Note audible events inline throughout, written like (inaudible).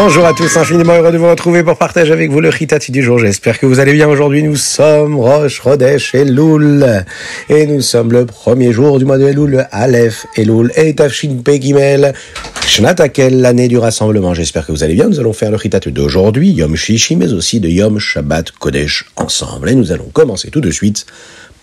Bonjour à tous, infiniment heureux de vous retrouver pour partager avec vous le Ritati du jour. J'espère que vous allez bien aujourd'hui. Nous sommes Roche, Rodesh et Loul. Et nous sommes le premier jour du mois de Elul, Aleph, Elul et Tafshin Pegimel. Shnatakel, l'année du rassemblement. J'espère que vous allez bien. Nous allons faire le Ritati d'aujourd'hui, Yom Shishi, mais aussi de Yom Shabbat Kodesh ensemble. Et nous allons commencer tout de suite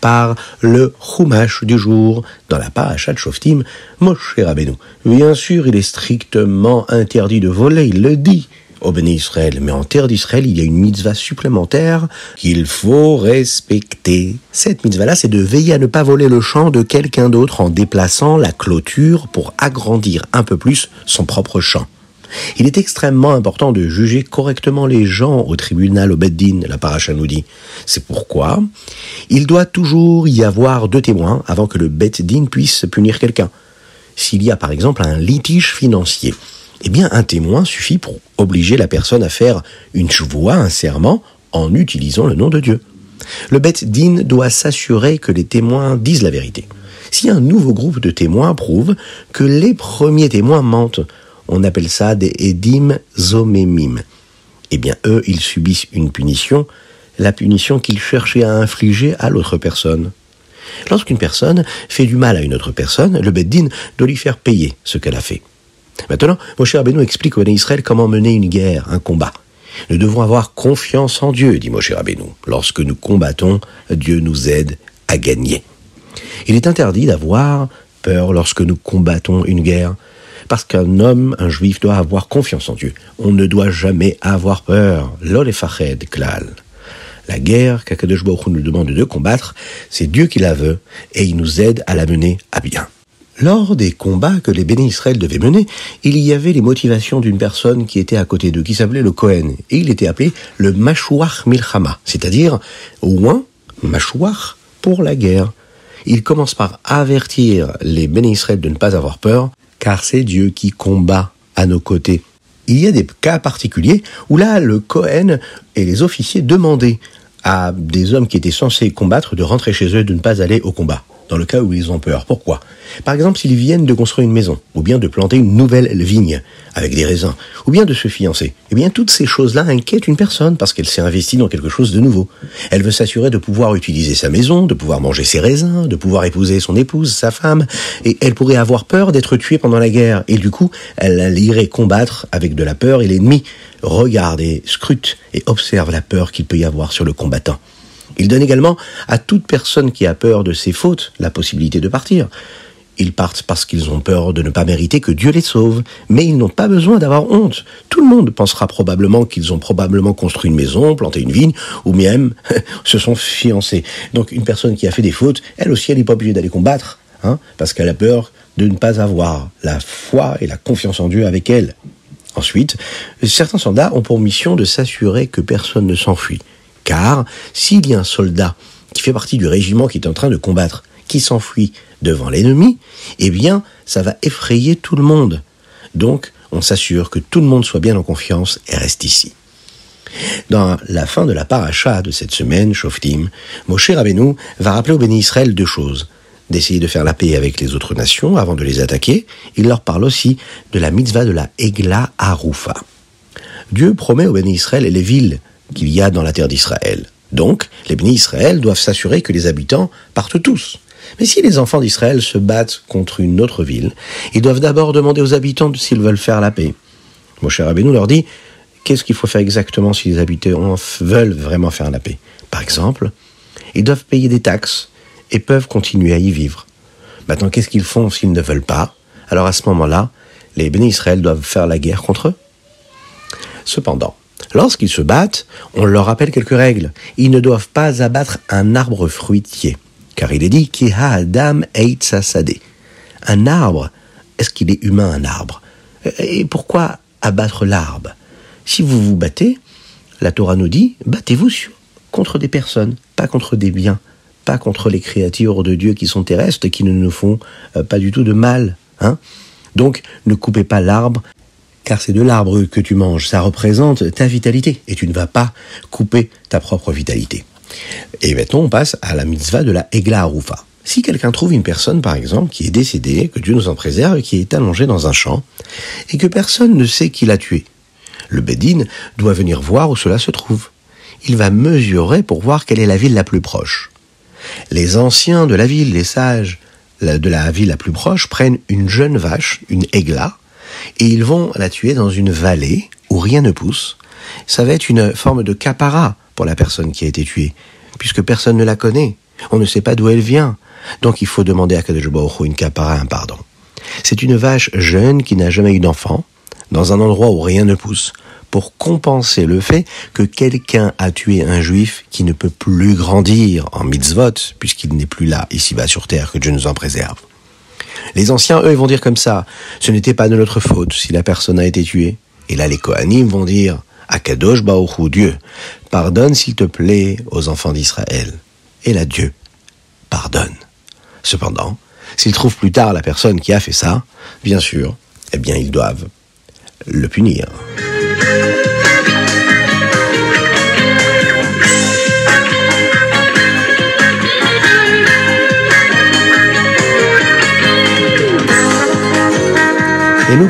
par le Chumash du jour dans la parachat de Shoftim, Moshe Rabbeinu. Bien sûr, il est strictement interdit de voler, il le dit au Béni Israël, mais en terre d'Israël, il y a une mitzvah supplémentaire qu'il faut respecter. Cette mitzvah-là, c'est de veiller à ne pas voler le champ de quelqu'un d'autre en déplaçant la clôture pour agrandir un peu plus son propre champ. Il est extrêmement important de juger correctement les gens au tribunal, au Beddin, la paracha nous dit. C'est pourquoi il doit toujours y avoir deux témoins avant que le Beddin puisse punir quelqu'un. S'il y a par exemple un litige financier, eh bien un témoin suffit pour obliger la personne à faire une voix, un serment, en utilisant le nom de Dieu. Le Beddin doit s'assurer que les témoins disent la vérité. Si un nouveau groupe de témoins prouve que les premiers témoins mentent, on appelle ça des edim zomemim. Eh bien, eux, ils subissent une punition, la punition qu'ils cherchaient à infliger à l'autre personne. Lorsqu'une personne fait du mal à une autre personne, le Beddin doit lui faire payer ce qu'elle a fait. Maintenant, Moshe Rabbeinu explique au Israël comment mener une guerre, un combat. Nous devons avoir confiance en Dieu, dit Moshe Rabbeinu. Lorsque nous combattons, Dieu nous aide à gagner. Il est interdit d'avoir peur lorsque nous combattons une guerre, parce qu'un homme, un juif, doit avoir confiance en Dieu. On ne doit jamais avoir peur. L'olefached klal. La guerre qu'Akadosh Baruch nous demande de combattre, c'est Dieu qui la veut et il nous aide à la mener à bien. Lors des combats que les bénis Israël devaient mener, il y avait les motivations d'une personne qui était à côté d'eux, qui s'appelait le Kohen, et il était appelé le Mashouach Milchama, c'est-à-dire moins Mashouach pour la guerre. Il commence par avertir les bénis Israël de ne pas avoir peur, car c'est Dieu qui combat à nos côtés. Il y a des cas particuliers où là, le Cohen et les officiers demandaient à des hommes qui étaient censés combattre de rentrer chez eux, de ne pas aller au combat dans le cas où ils ont peur. Pourquoi? Par exemple, s'ils viennent de construire une maison, ou bien de planter une nouvelle vigne avec des raisins, ou bien de se fiancer. Eh bien, toutes ces choses-là inquiètent une personne parce qu'elle s'est investie dans quelque chose de nouveau. Elle veut s'assurer de pouvoir utiliser sa maison, de pouvoir manger ses raisins, de pouvoir épouser son épouse, sa femme, et elle pourrait avoir peur d'être tuée pendant la guerre. Et du coup, elle irait combattre avec de la peur et l'ennemi regarde et scrute et observe la peur qu'il peut y avoir sur le combattant. Il donne également à toute personne qui a peur de ses fautes la possibilité de partir. Ils partent parce qu'ils ont peur de ne pas mériter que Dieu les sauve, mais ils n'ont pas besoin d'avoir honte. Tout le monde pensera probablement qu'ils ont probablement construit une maison, planté une vigne, ou même (laughs) se sont fiancés. Donc une personne qui a fait des fautes, elle aussi, elle n'est pas obligée d'aller combattre, hein, parce qu'elle a peur de ne pas avoir la foi et la confiance en Dieu avec elle. Ensuite, certains soldats ont pour mission de s'assurer que personne ne s'enfuit. Car s'il y a un soldat qui fait partie du régiment qui est en train de combattre, qui s'enfuit devant l'ennemi, eh bien, ça va effrayer tout le monde. Donc, on s'assure que tout le monde soit bien en confiance et reste ici. Dans la fin de la paracha de cette semaine, Shoftim, Moshe Rabbeinu va rappeler au béni Israël deux choses. D'essayer de faire la paix avec les autres nations avant de les attaquer. Il leur parle aussi de la mitzvah de la Egla Arufa. Dieu promet au béni Israël les villes qu'il y a dans la terre d'Israël. Donc, les bénis Israël doivent s'assurer que les habitants partent tous. Mais si les enfants d'Israël se battent contre une autre ville, ils doivent d'abord demander aux habitants s'ils veulent faire la paix. Mon cher leur dit qu'est-ce qu'il faut faire exactement si les habitants veulent vraiment faire la paix? Par exemple, ils doivent payer des taxes et peuvent continuer à y vivre. Maintenant, qu'est-ce qu'ils font s'ils ne veulent pas? Alors à ce moment-là, les bénis Israël doivent faire la guerre contre eux. Cependant, Lorsqu'ils se battent, on leur rappelle quelques règles. Ils ne doivent pas abattre un arbre fruitier, car il est dit Kiha Adam Sade. Un arbre, est-ce qu'il est humain un arbre? Et pourquoi abattre l'arbre? Si vous vous battez, la Torah nous dit battez-vous contre des personnes, pas contre des biens, pas contre les créatures de Dieu qui sont terrestres et qui ne nous font euh, pas du tout de mal. Hein Donc ne coupez pas l'arbre car c'est de l'arbre que tu manges, ça représente ta vitalité, et tu ne vas pas couper ta propre vitalité. Et maintenant, on passe à la mitzvah de la Egla Arufa. Si quelqu'un trouve une personne, par exemple, qui est décédée, que Dieu nous en préserve, qui est allongée dans un champ, et que personne ne sait qui l'a tué, Le Bédine doit venir voir où cela se trouve. Il va mesurer pour voir quelle est la ville la plus proche. Les anciens de la ville, les sages de la ville la plus proche, prennent une jeune vache, une aigla, et ils vont la tuer dans une vallée où rien ne pousse. Ça va être une forme de capara pour la personne qui a été tuée, puisque personne ne la connaît. On ne sait pas d'où elle vient. Donc il faut demander à Kadosh une capara, un pardon. C'est une vache jeune qui n'a jamais eu d'enfant, dans un endroit où rien ne pousse, pour compenser le fait que quelqu'un a tué un juif qui ne peut plus grandir en mitzvot, puisqu'il n'est plus là, ici-bas sur terre, que Dieu nous en préserve. Les anciens, eux, vont dire comme ça, ce n'était pas de notre faute si la personne a été tuée. Et là, les Kohanim vont dire, Akadosh Baoru, Dieu, pardonne s'il te plaît aux enfants d'Israël. Et là, Dieu pardonne. Cependant, S'ils trouvent plus tard la personne qui a fait ça, bien sûr, eh bien ils doivent le punir.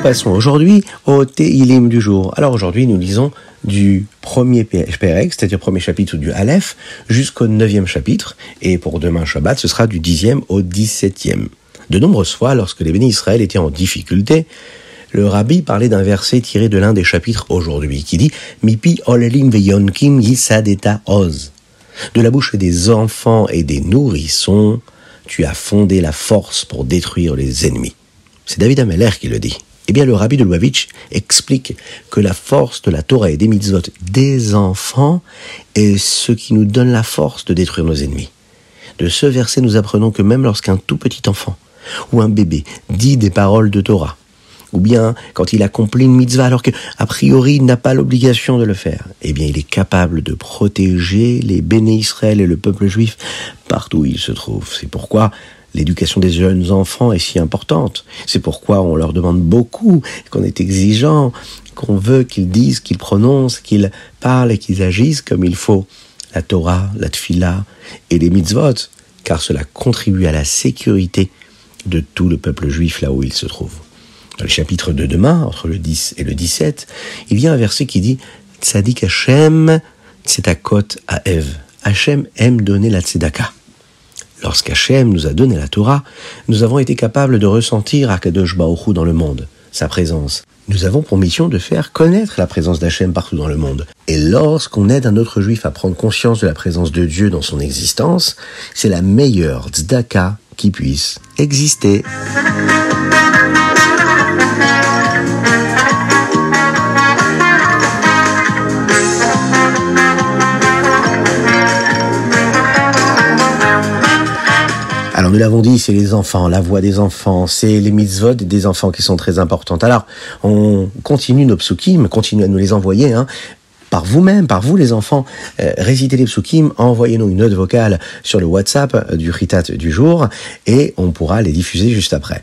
Passons aujourd'hui au Teilim du jour. Alors aujourd'hui, nous lisons du premier Pérec, c'est-à-dire premier chapitre du Aleph, jusqu'au neuvième chapitre. Et pour demain Shabbat, ce sera du dixième au dix-septième. De nombreuses fois, lorsque les bénis Israël étaient en difficulté, le rabbi parlait d'un verset tiré de l'un des chapitres aujourd'hui, qui dit Mipi olelim veyonkim yisadeta oz. De la bouche des enfants et des nourrissons, tu as fondé la force pour détruire les ennemis. C'est David Ameller qui le dit. Eh bien, le rabbi de Lubavitch explique que la force de la Torah et des mitzvot des enfants est ce qui nous donne la force de détruire nos ennemis. De ce verset, nous apprenons que même lorsqu'un tout petit enfant ou un bébé dit des paroles de Torah, ou bien quand il accomplit une mitzvah alors que a priori il n'a pas l'obligation de le faire, eh bien il est capable de protéger les béné Israël et le peuple juif partout où il se trouve. C'est pourquoi l'éducation des jeunes enfants est si importante. C'est pourquoi on leur demande beaucoup, qu'on est exigeant, qu'on veut qu'ils disent, qu'ils prononcent, qu'ils parlent et qu'ils agissent comme il faut. La Torah, la Tfila et les mitzvot, car cela contribue à la sécurité de tout le peuple juif là où il se trouve. Dans le chapitre de demain, entre le 10 et le 17, il y a un verset qui dit Tzadik Hashem tzedakot à Eve. Hashem aime donner la tzedaka. Lorsqu'Hachem nous a donné la Torah, nous avons été capables de ressentir Akadosh Baoru dans le monde, sa présence. Nous avons pour mission de faire connaître la présence d'Hachem partout dans le monde. Et lorsqu'on aide un autre juif à prendre conscience de la présence de Dieu dans son existence, c'est la meilleure tzedaka qui puisse exister. Nous l'avons dit, c'est les enfants, la voix des enfants, c'est les mitzvot des enfants qui sont très importantes. Alors on continue nos psukim, continue à nous les envoyer. Hein, par vous-même, par vous les enfants, euh, récitez les psukim, envoyez-nous une note vocale sur le WhatsApp du Ritat du jour et on pourra les diffuser juste après.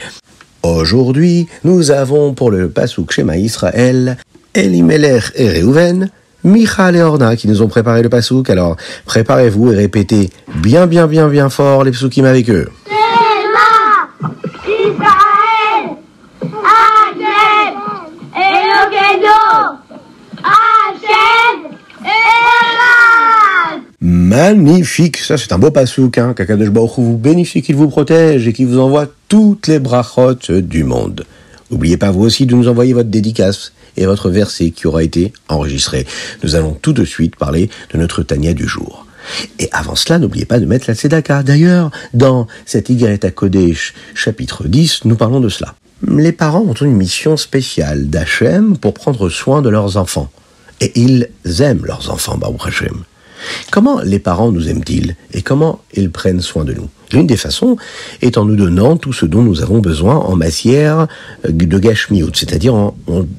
Aujourd'hui, nous avons pour le Pasuk Shema Israël, Elimelech et Reuven, Michal et Orna qui nous ont préparé le pasouk. Alors, préparez-vous et répétez bien, bien, bien, bien fort les psukim avec eux. Magnifique, ça c'est un beau pasouk, hein, Kakadosh Baruch vous bénéficie, qu'il vous protège et qu'il vous envoie toutes les brachot du monde. N'oubliez pas vous aussi de nous envoyer votre dédicace et votre verset qui aura été enregistré. Nous allons tout de suite parler de notre Tania du jour. Et avant cela, n'oubliez pas de mettre la Tzedaka. D'ailleurs, dans cette à Kodesh, chapitre 10, nous parlons de cela. Les parents ont une mission spéciale d'Hachem pour prendre soin de leurs enfants. Et ils aiment leurs enfants, Baruch Hashem. Comment les parents nous aiment-ils et comment ils prennent soin de nous? L'une des façons est en nous donnant tout ce dont nous avons besoin en matière de gashmiout, c'est-à-dire en,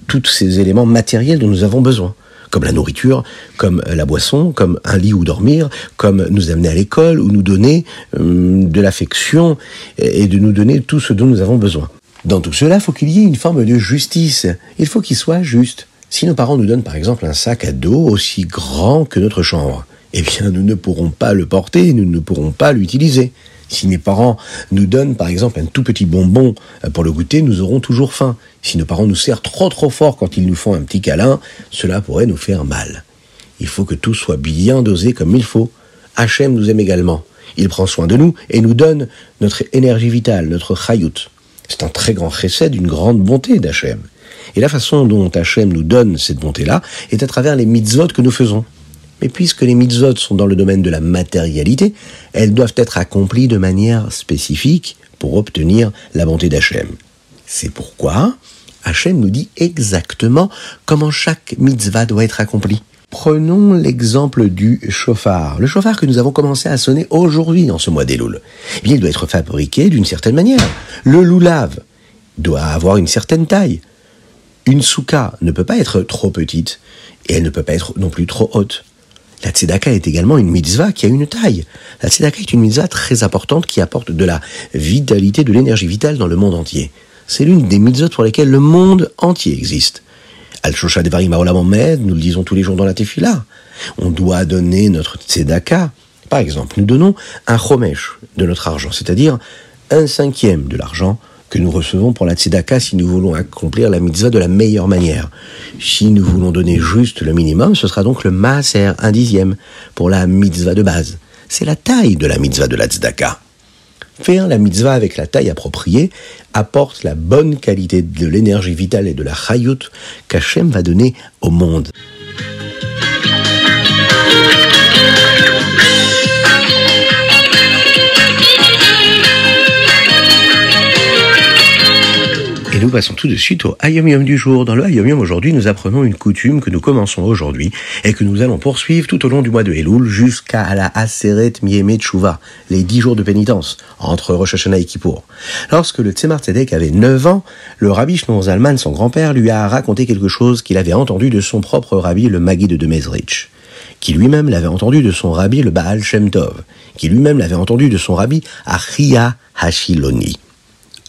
tous ces éléments matériels dont nous avons besoin comme la nourriture, comme la boisson, comme un lit où dormir, comme nous amener à l'école, ou nous donner hum, de l'affection et de nous donner tout ce dont nous avons besoin. Dans tout cela, il faut qu'il y ait une forme de justice. Il faut qu'il soit juste. Si nos parents nous donnent par exemple un sac à dos aussi grand que notre chambre, eh bien nous ne pourrons pas le porter, nous ne pourrons pas l'utiliser. Si mes parents nous donnent par exemple un tout petit bonbon euh, pour le goûter, nous aurons toujours faim. Si nos parents nous serrent trop trop fort quand ils nous font un petit câlin, cela pourrait nous faire mal. Il faut que tout soit bien dosé comme il faut. Hachem nous aime également. Il prend soin de nous et nous donne notre énergie vitale, notre chayout. C'est un très grand chesed, une grande bonté d'Hachem. Et la façon dont Hachem nous donne cette bonté-là est à travers les mitzvot que nous faisons. Mais puisque les mitzvot sont dans le domaine de la matérialité, elles doivent être accomplies de manière spécifique pour obtenir la bonté d'Hachem. C'est pourquoi Hachem nous dit exactement comment chaque mitzvah doit être accomplie. Prenons l'exemple du chauffard. Le chauffard que nous avons commencé à sonner aujourd'hui en ce mois des louls. Eh il doit être fabriqué d'une certaine manière. Le loulave doit avoir une certaine taille. Une souka ne peut pas être trop petite et elle ne peut pas être non plus trop haute. La tzedaka est également une mitzvah qui a une taille. La tzedaka est une mitzvah très importante qui apporte de la vitalité, de l'énergie vitale dans le monde entier. C'est l'une des mitzvot pour lesquelles le monde entier existe. Al-Shosha Devarim nous le disons tous les jours dans la Tefila. On doit donner notre tzedaka. Par exemple, nous donnons un chomesh de notre argent, c'est-à-dire un cinquième de l'argent que nous recevons pour la tzedaka si nous voulons accomplir la mitzvah de la meilleure manière. Si nous voulons donner juste le minimum, ce sera donc le maaser, un dixième, pour la mitzvah de base. C'est la taille de la mitzvah de la tzedaka. Faire la mitzvah avec la taille appropriée apporte la bonne qualité de l'énergie vitale et de la chayut qu'Hachem va donner au monde. Nous passons tout de suite au Ayom du jour. Dans le Ayom aujourd'hui, nous apprenons une coutume que nous commençons aujourd'hui et que nous allons poursuivre tout au long du mois de Elul jusqu'à la Aseret Miemet Tshuva, les dix jours de pénitence entre Rosh Hashanah et Kippour. Lorsque le Tzemar Tzedek avait 9 ans, le rabbi Shnon Zalman, son grand-père, lui a raconté quelque chose qu'il avait entendu de son propre rabbi, le Maguide de Mezrich qui lui-même l'avait entendu de son rabbi le Baal Shem Tov, qui lui-même l'avait entendu de son rabbi Achia Hashiloni.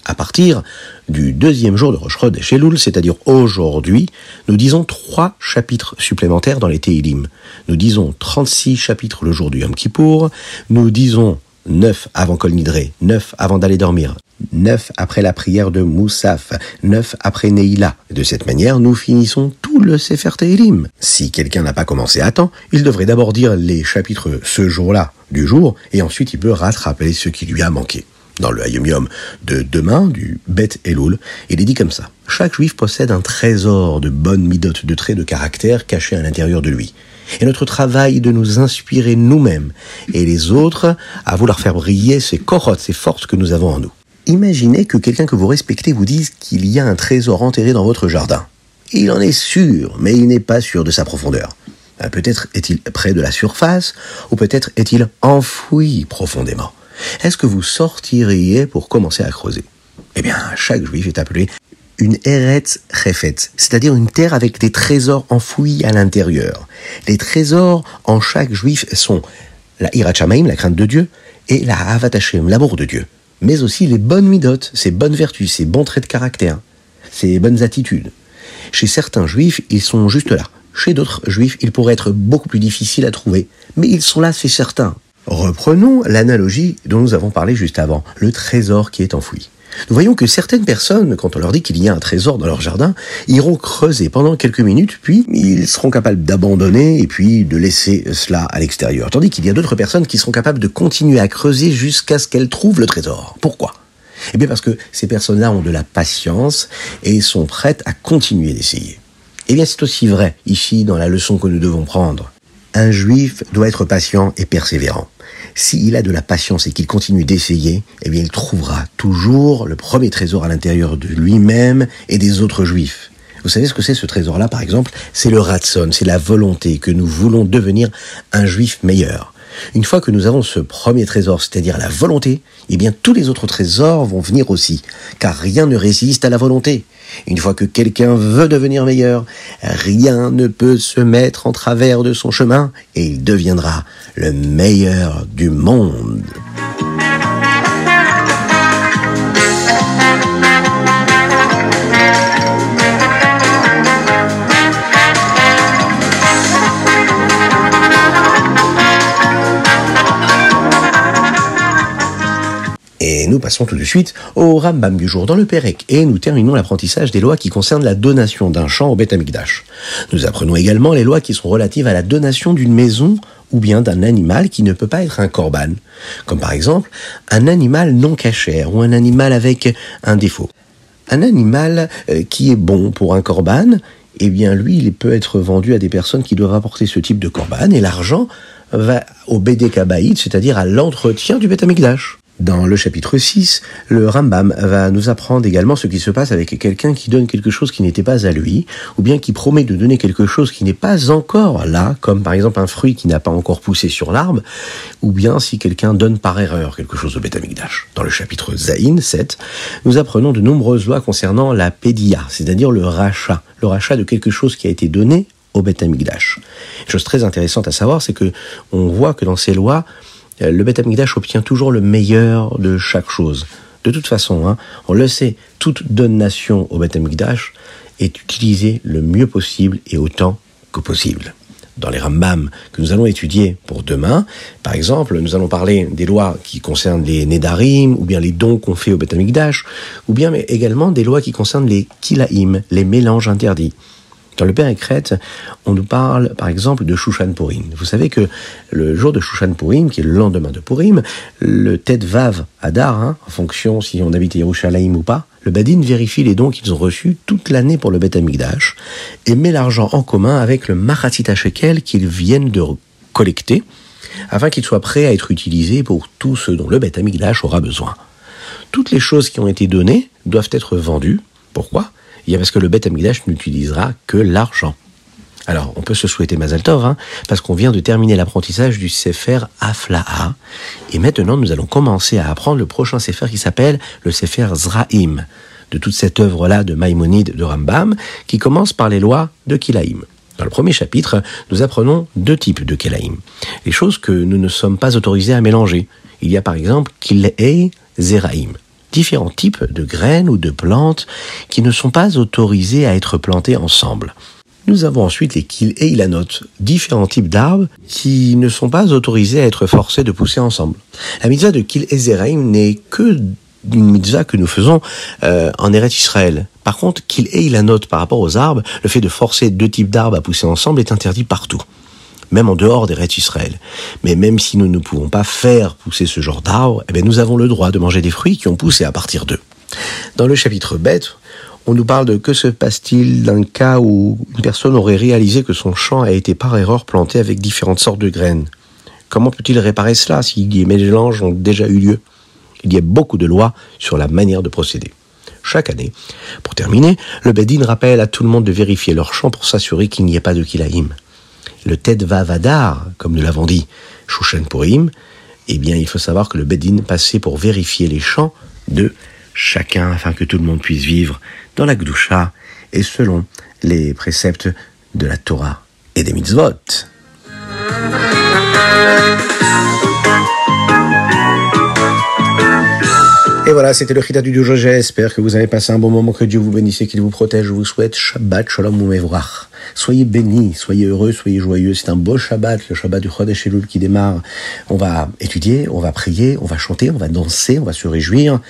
À partir du deuxième jour de Rosh Chodesh Elul, c'est-à-dire aujourd'hui, nous disons trois chapitres supplémentaires dans les Teilim. Nous disons 36 chapitres le jour du Yom Kippour, nous disons 9 avant Kol Nidre, 9 avant d'aller dormir, 9 après la prière de Moussaf, 9 après Neila. De cette manière, nous finissons tout le Sefer Teilim. Si quelqu'un n'a pas commencé à temps, il devrait d'abord dire les chapitres ce jour-là du jour, et ensuite il peut rattraper ce qui lui a manqué dans le Hayom de demain, du Bet Elul, il est dit comme ça. Chaque juif possède un trésor de bonnes midotes, de traits de caractère cachés à l'intérieur de lui. Et notre travail est de nous inspirer nous-mêmes et les autres à vouloir faire briller ces corottes, ces forces que nous avons en nous. Imaginez que quelqu'un que vous respectez vous dise qu'il y a un trésor enterré dans votre jardin. Il en est sûr, mais il n'est pas sûr de sa profondeur. Ben, peut-être est-il près de la surface, ou peut-être est-il enfoui profondément. Est-ce que vous sortiriez pour commencer à creuser? Eh bien, chaque juif est appelé une Eretz Chefet, c'est-à-dire une terre avec des trésors enfouis à l'intérieur. Les trésors en chaque juif sont la Hirachamaim, la crainte de Dieu, et la Havat l'amour de Dieu. Mais aussi les bonnes midotes, ces bonnes vertus, ces bons traits de caractère, ces bonnes attitudes. Chez certains juifs, ils sont juste là. Chez d'autres juifs, ils pourraient être beaucoup plus difficiles à trouver. Mais ils sont là, c'est certain. Reprenons l'analogie dont nous avons parlé juste avant, le trésor qui est enfoui. Nous voyons que certaines personnes, quand on leur dit qu'il y a un trésor dans leur jardin, iront creuser pendant quelques minutes, puis ils seront capables d'abandonner et puis de laisser cela à l'extérieur. Tandis qu'il y a d'autres personnes qui seront capables de continuer à creuser jusqu'à ce qu'elles trouvent le trésor. Pourquoi? Eh bien parce que ces personnes-là ont de la patience et sont prêtes à continuer d'essayer. Eh bien c'est aussi vrai ici dans la leçon que nous devons prendre. Un juif doit être patient et persévérant. S'il a de la patience et qu'il continue d'essayer, eh bien il trouvera toujours le premier trésor à l'intérieur de lui-même et des autres juifs. Vous savez ce que c'est ce trésor-là, par exemple? C'est le ratson, c'est la volonté que nous voulons devenir un juif meilleur. Une fois que nous avons ce premier trésor, c'est-à-dire la volonté, eh bien tous les autres trésors vont venir aussi, car rien ne résiste à la volonté. Une fois que quelqu'un veut devenir meilleur, rien ne peut se mettre en travers de son chemin et il deviendra le meilleur du monde. Nous passons tout de suite au Rambam du jour dans le Pérec et nous terminons l'apprentissage des lois qui concernent la donation d'un champ au Beth Amikdash. Nous apprenons également les lois qui sont relatives à la donation d'une maison ou bien d'un animal qui ne peut pas être un korban, comme par exemple un animal non cachère ou un animal avec un défaut. Un animal euh, qui est bon pour un korban, eh bien lui, il peut être vendu à des personnes qui doivent apporter ce type de korban et l'argent va au Bédé c'est-à-dire à, l'entretien du Beth Amikdash. Dans le chapitre 6, le Rambam va nous apprendre également ce qui se passe avec quelqu'un qui donne quelque chose qui n'était pas à lui, ou bien qui promet de donner quelque chose qui n'est pas encore là, comme par exemple un fruit qui n'a pas encore poussé sur l'arbre, ou bien si quelqu'un donne par erreur quelque chose au Beth Dans le chapitre Zaïn 7, nous apprenons de nombreuses lois concernant la pédia, c'est-à-dire le rachat, le rachat de quelque chose qui a été donné au Beth Amikdash. Chose très intéressante à savoir, c'est que on voit que dans ces lois, le Beth obtient toujours le meilleur de chaque chose. De toute façon, hein, on le sait, toute donation au Beth est utilisée le mieux possible et autant que possible. Dans les Rambam que nous allons étudier pour demain, par exemple, nous allons parler des lois qui concernent les Nedarim, ou bien les dons qu'on fait au Beth ou bien mais également des lois qui concernent les Kilaim, les mélanges interdits. Dans le Père et on nous parle par exemple de Shushan Purim. Vous savez que le jour de Shushan Purim, qui est le lendemain de Purim, le Ted Vav Adar, hein, en fonction si on habite Yerushalayim ou pas, le Badin vérifie les dons qu'ils ont reçus toute l'année pour le Bet Amigdash et met l'argent en commun avec le Machatzit Shekel qu'ils viennent de collecter afin qu'il soit prêt à être utilisé pour tout ce dont le Bet Amigdash aura besoin. Toutes les choses qui ont été données doivent être vendues. Pourquoi? Parce que le Beth Amikdash n'utilisera que l'argent. Alors, on peut se souhaiter Mazal Tov, hein, parce qu'on vient de terminer l'apprentissage du Sefer Aflaha, et maintenant nous allons commencer à apprendre le prochain Sefer qui s'appelle le Sefer Zraim, de toute cette œuvre-là de Maïmonide de Rambam, qui commence par les lois de Kilaïm. Dans le premier chapitre, nous apprenons deux types de Kilaïm, les choses que nous ne sommes pas autorisés à mélanger. Il y a par exemple Kilei Zeraim, différents types de graines ou de plantes qui ne sont pas autorisées à être plantées ensemble. Nous avons ensuite les kil et ilanot, différents types d'arbres qui ne sont pas autorisés à être forcés de pousser ensemble. La mitzvah de kil et zeraim n'est que une mitzvah que nous faisons euh, en Eretz Israël. Par contre, kil et ilanot par rapport aux arbres, le fait de forcer deux types d'arbres à pousser ensemble est interdit partout même en dehors des rêtes Israël. Mais même si nous ne pouvons pas faire pousser ce genre d'arbres, eh nous avons le droit de manger des fruits qui ont poussé à partir d'eux. Dans le chapitre bête, on nous parle de que se passe-t-il d'un cas où une personne aurait réalisé que son champ a été par erreur planté avec différentes sortes de graines. Comment peut-il réparer cela si des mélanges ont déjà eu lieu? Il y a beaucoup de lois sur la manière de procéder. Chaque année, pour terminer, le Bedin rappelle à tout le monde de vérifier leur champ pour s'assurer qu'il n'y ait pas de kilaïm le Ted Vavadar, comme nous l'avons dit, Shushan Purim, eh bien, il faut savoir que le Bedin passait pour vérifier les chants de chacun afin que tout le monde puisse vivre dans la Gdusha et selon les préceptes de la Torah et des mitzvot. Voilà, c'était le Chita du jour. J'espère que vous avez passé un bon moment, que Dieu vous bénisse et qu'il vous protège. Je vous souhaite Shabbat Shalom Umevrach. Soyez bénis, soyez heureux, soyez joyeux. C'est un beau Shabbat, le Shabbat du Chodesh Elul qui démarre. On va étudier, on va prier, on va chanter, on va danser, on va se réjouir.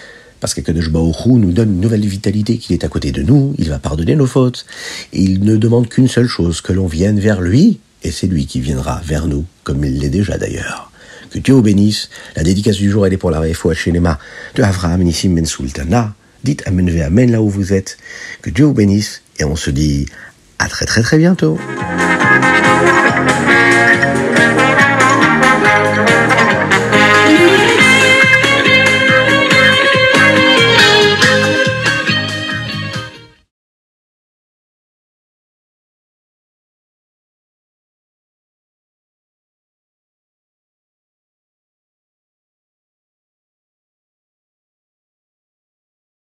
Parce que Kadosh Baruch nous donne une nouvelle vitalité, qu'il est à côté de nous, il va pardonner nos fautes. Il ne demande qu'une seule chose, que l'on vienne vers lui, et c'est lui qui viendra vers nous, comme il l'est déjà d'ailleurs. Que Dieu vous bénisse. La dédicace du jour, elle est pour la Refoua Shenema de Avraham Nissim Ben Sultana. Dites Amen ve Amen là où vous êtes. Que Dieu vous bénisse. Et on se dit à très très très bientôt.